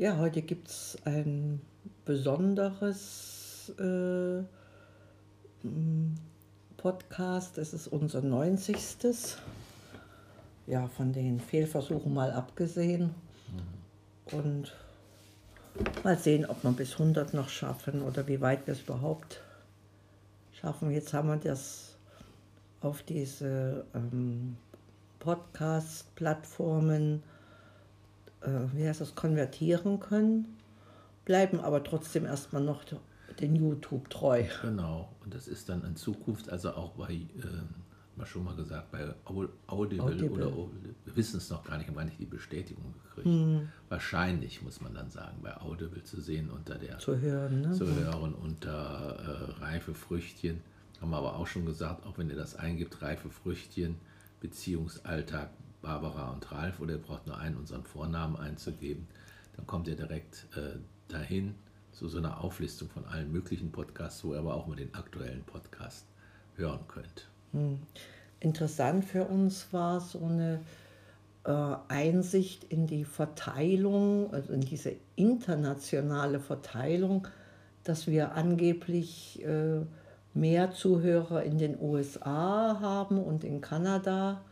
Ja, heute gibt es ein besonderes äh, m, Podcast. Es ist unser 90. Ja, von den Fehlversuchen mal abgesehen. Und mal sehen, ob wir bis 100 noch schaffen oder wie weit wir es überhaupt schaffen. Jetzt haben wir das auf diese ähm, Podcast-Plattformen, wie heißt das, konvertieren können, bleiben aber trotzdem erstmal noch den YouTube treu. Genau, und das ist dann in Zukunft also auch bei, äh, mal schon mal gesagt, bei Au- Audible, Audible. oder Audible. Wir wissen es noch gar nicht, haben gar nicht die Bestätigung gekriegt. Wahrscheinlich muss man dann sagen, bei Audible zu sehen unter der zu hören. Ne? zu hören unter äh, reife Früchtchen. Haben wir aber auch schon gesagt, auch wenn ihr das eingibt, reife Früchtchen, Beziehungsalltag Barbara und Ralf, oder ihr braucht nur einen unseren Vornamen einzugeben, dann kommt ihr direkt äh, dahin zu so einer Auflistung von allen möglichen Podcasts, wo ihr aber auch mal den aktuellen Podcast hören könnt. Interessant für uns war so eine äh, Einsicht in die Verteilung, also in diese internationale Verteilung, dass wir angeblich äh, mehr Zuhörer in den USA haben und in Kanada,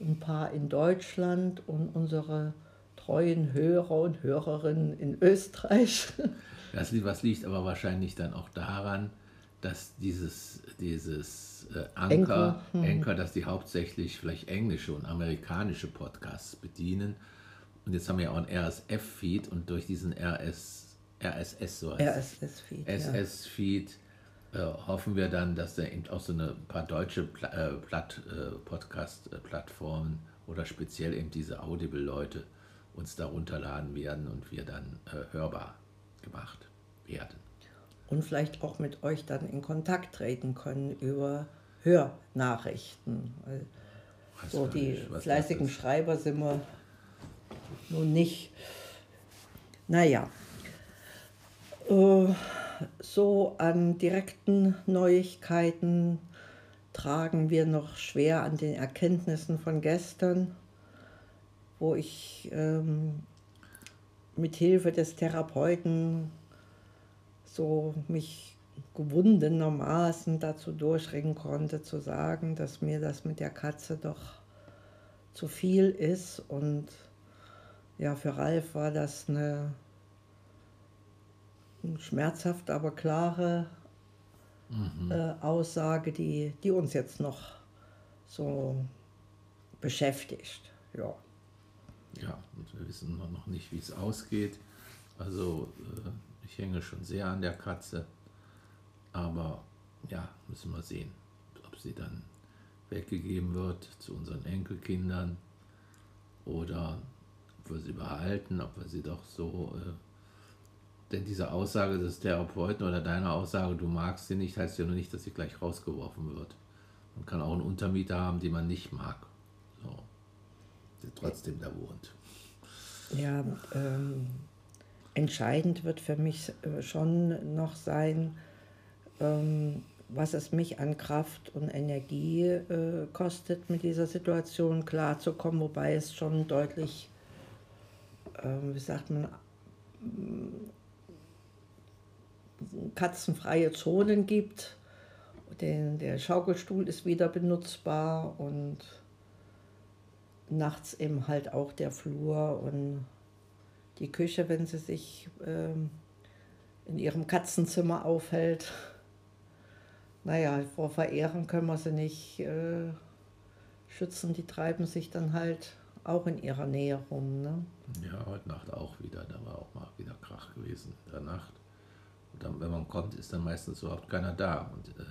ein paar in Deutschland und unsere treuen Hörer und Hörerinnen in Österreich. Das, was liegt aber wahrscheinlich dann auch daran, dass dieses, dieses äh, Anker, Anchor, Anchor, dass die hauptsächlich vielleicht englische und amerikanische Podcasts bedienen. Und jetzt haben wir ja auch einen RSF-Feed und durch diesen RS, RSS, so heißt RSS-Feed. Ja. Äh, hoffen wir dann, dass da eben auch so eine paar deutsche Pla äh, Platt, äh, Podcast-Plattformen oder speziell eben diese Audible-Leute uns da runterladen werden und wir dann hörbar gemacht werden. und vielleicht auch mit euch dann in Kontakt treten können über Hörnachrichten. Weiß so die was fleißigen. Schreiber sind wir nun nicht. Naja, äh, so an direkten Neuigkeiten tragen wir noch schwer an den Erkenntnissen von gestern, wo ich ähm, mit Hilfe des Therapeuten so mich gewundenermaßen dazu durchringen konnte, zu sagen, dass mir das mit der Katze doch zu viel ist. Und ja, für Ralf war das eine, eine schmerzhaft, aber klare äh, Aussage, die, die uns jetzt noch so beschäftigt. Ja. Ja, und wir wissen noch- nicht, wie es ausgeht. Also äh, ich hänge schon sehr an der Katze, aber ja, müssen wir sehen, ob sie dann weggegeben wird zu unseren Enkelkindern oder ob wir sie behalten, ob wir sie doch so... Äh, diese Aussage des Therapeuten oder deine Aussage, du magst sie nicht, heißt ja nur nicht, dass sie gleich rausgeworfen wird. Man kann auch einen Untermieter haben, den man nicht mag. So, der trotzdem da wohnt. Ja, ähm, entscheidend wird für mich äh, schon noch sein, ähm, was es mich an Kraft und Energie äh, kostet, mit dieser Situation klarzukommen, wobei es schon deutlich, ähm, wie sagt man, katzenfreie Zonen gibt. Den, der Schaukelstuhl ist wieder benutzbar und nachts eben halt auch der Flur und die Küche, wenn sie sich ähm, in ihrem Katzenzimmer aufhält. Naja, vor Verehrern können wir sie nicht äh, schützen, die treiben sich dann halt auch in ihrer Nähe rum. Ne? Ja, heute Nacht auch wieder. Da war auch mal wieder Krach gewesen in der Nacht. Dann, wenn man kommt, ist dann meistens überhaupt keiner da. Und äh,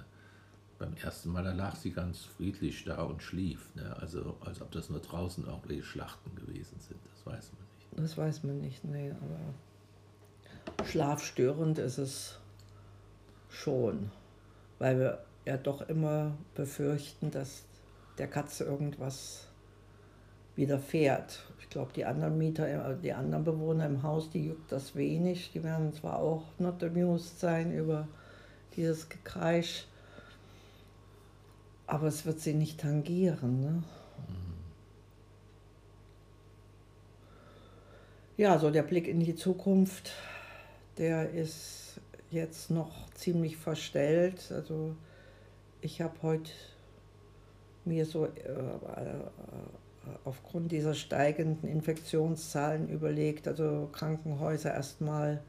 beim ersten Mal, da lag sie ganz friedlich da und schlief. Ne? Also als ob das nur draußen irgendwelche Schlachten gewesen sind. Das weiß man nicht. Das weiß man nicht, nee, aber schlafstörend ist es schon, weil wir ja doch immer befürchten, dass der Katze irgendwas widerfährt. Ich glaube, die anderen Mieter, äh, die anderen Bewohner im Haus, die juckt das wenig. Die werden zwar auch not amused sein über dieses Gekreisch, aber es wird sie nicht tangieren. Ne? Ja, so der Blick in die Zukunft, der ist jetzt noch ziemlich verstellt. Also ich habe heute mir so äh, äh, aufgrund dieser steigenden Infektionszahlen überlegt, also Krankenhäuser erstmal,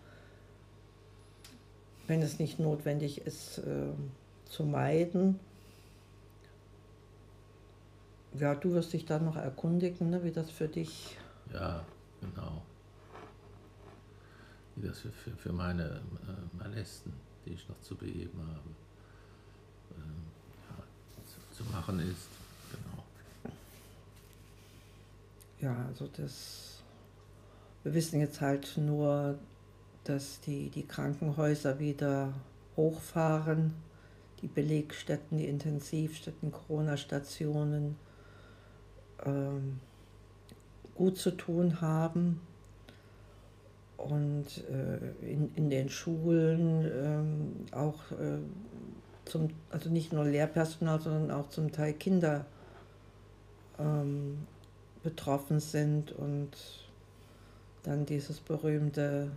wenn es nicht notwendig ist, äh, zu meiden. Ja, du wirst dich dann noch erkundigen, ne, wie das für dich. Ja, genau. Wie das für, für, für meine äh, Molesten, die ich noch zu beheben habe, äh, ja, zu, zu machen ist. Genau. Ja, also das. Wir wissen jetzt halt nur, dass die, die Krankenhäuser wieder hochfahren, die Belegstätten, die Intensivstätten, Corona-Stationen ähm, gut zu tun haben. Und äh, in, in den Schulen ähm, auch äh, zum, also nicht nur Lehrpersonal, sondern auch zum Teil Kinder ähm, betroffen sind und dann dieses berühmte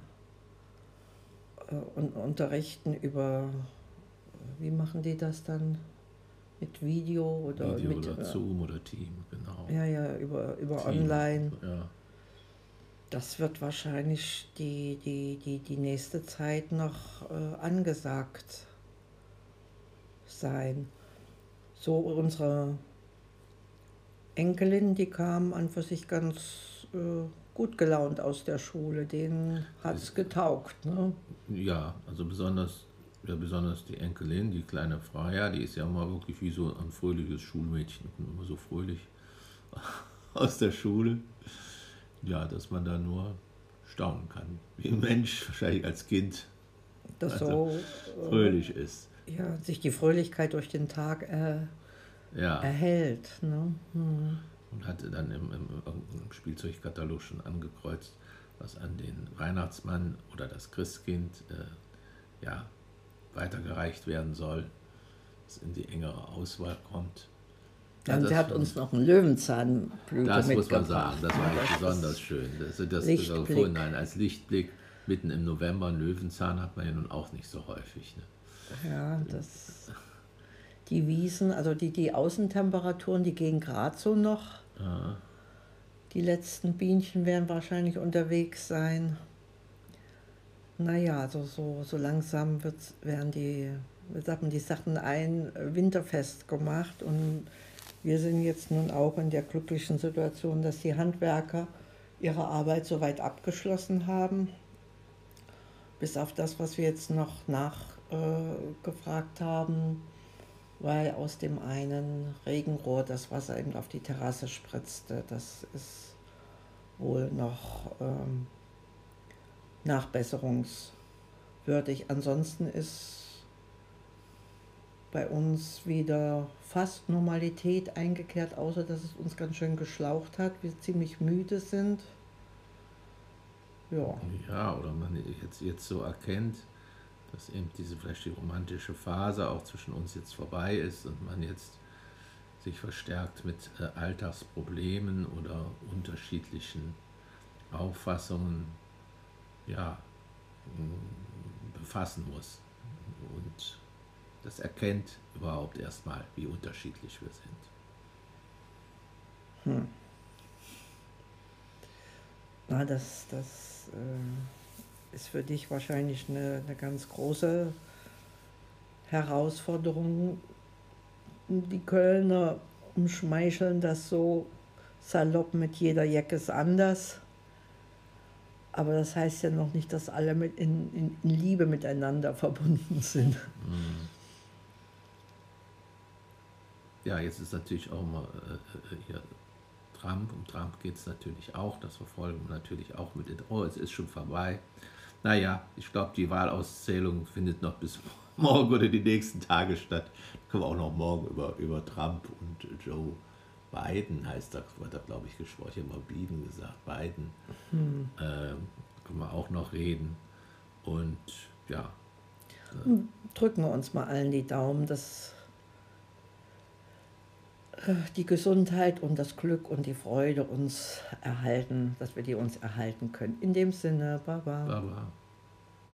äh, Unterrichten über, wie machen die das dann? Mit Video oder Video mit oder äh, Zoom oder Team, genau. ja, ja, über, über Team, online. Ja, Das wird wahrscheinlich die, die, die, die nächste Zeit noch äh, angesagt sein. So unsere Enkelin, die kam an für sich ganz äh, gut gelaunt aus der Schule. Denen hat es getaugt. Ne? ja also besonders, ja, besonders die Enkelin, die kleine Freya, die ist ja immer wirklich wie so ein fröhliches Schulmädchen, immer so fröhlich aus der Schule. Ja, dass man da nur staunen kann, wie ein Mensch wahrscheinlich als Kind Dass Also, so äh, fröhlich ist. ja, sich die Fröhlichkeit durch den Tag äh, Ja. erhält. Ne? Hm. und hatte dann im, im, Spielzeugkatalog schon angekreuzt, was an den Weihnachtsmann oder das Christkind äh, ja, weitergereicht werden soll, was in die engere Auswahl kommt. Ja, das sie hat uns noch einen Löwenzahnblüte Das muss man sagen, das war Das besonders ist- schön. Das, das, das Lichtblick. vorhin nein, als Lichtblick mitten im November, einen Löwenzahn hat man ja nun auch nicht so häufig. Ne? Ja, das. Die Wiesen, also die, die Außentemperaturen, die gehen gerade so noch. Ja, Die letzten Bienchen werden wahrscheinlich unterwegs sein. Naja, also so, so langsam wird's, werden die, wie sagt man, die Sachen ein winterfest gemacht. Und wir sind jetzt nun auch in der glücklichen Situation, dass die Handwerker ihre Arbeit soweit abgeschlossen haben. Bis auf das, was wir jetzt noch nachgefragt äh, haben, weil aus dem einen Regenrohr das Wasser eben auf die Terrasse spritzte. Das ist wohl noch ähm, nachbesserungswürdig. Ansonsten ist bei uns wieder fast Normalität eingekehrt, außer dass es uns ganz schön geschlaucht hat, wir ziemlich müde sind. Ja, ja, oder man jetzt, jetzt so erkennt, dass eben diese vielleicht die romantische Phase auch zwischen uns jetzt vorbei ist und man jetzt sich verstärkt mit äh, Alltagsproblemen oder unterschiedlichen Auffassungen ja, befassen muss. Und das erkennt überhaupt erstmal, wie unterschiedlich wir sind. na, das, das äh, ist für dich wahrscheinlich eine, eine ganz große Herausforderung. Die Kölner umschmeicheln das so salopp mit jeder Jacke ist anders. Aber das heißt ja noch nicht, dass alle mit in, in, in Liebe miteinander verbunden sind. Ja, jetzt ist natürlich auch mal äh, äh, hier Trump. Um Trump geht es natürlich auch. Das verfolgen wir natürlich auch mit. den- Oh, es ist schon vorbei. Naja, ich glaube, die Wahlauszählung findet noch bis morgen oder die nächsten Tage statt. Da können wir auch noch morgen über, über Trump und Joe Biden heißt er, wird er, glaube ich, gesprochen. Ich habe mal Biden gesagt, Biden. Ähm, können wir auch noch reden. Und ja, Drücken wir uns mal allen die Daumen, dass die Gesundheit und das Glück und die Freude uns erhalten, dass wir die uns erhalten können. In dem Sinne, Baba. Baba.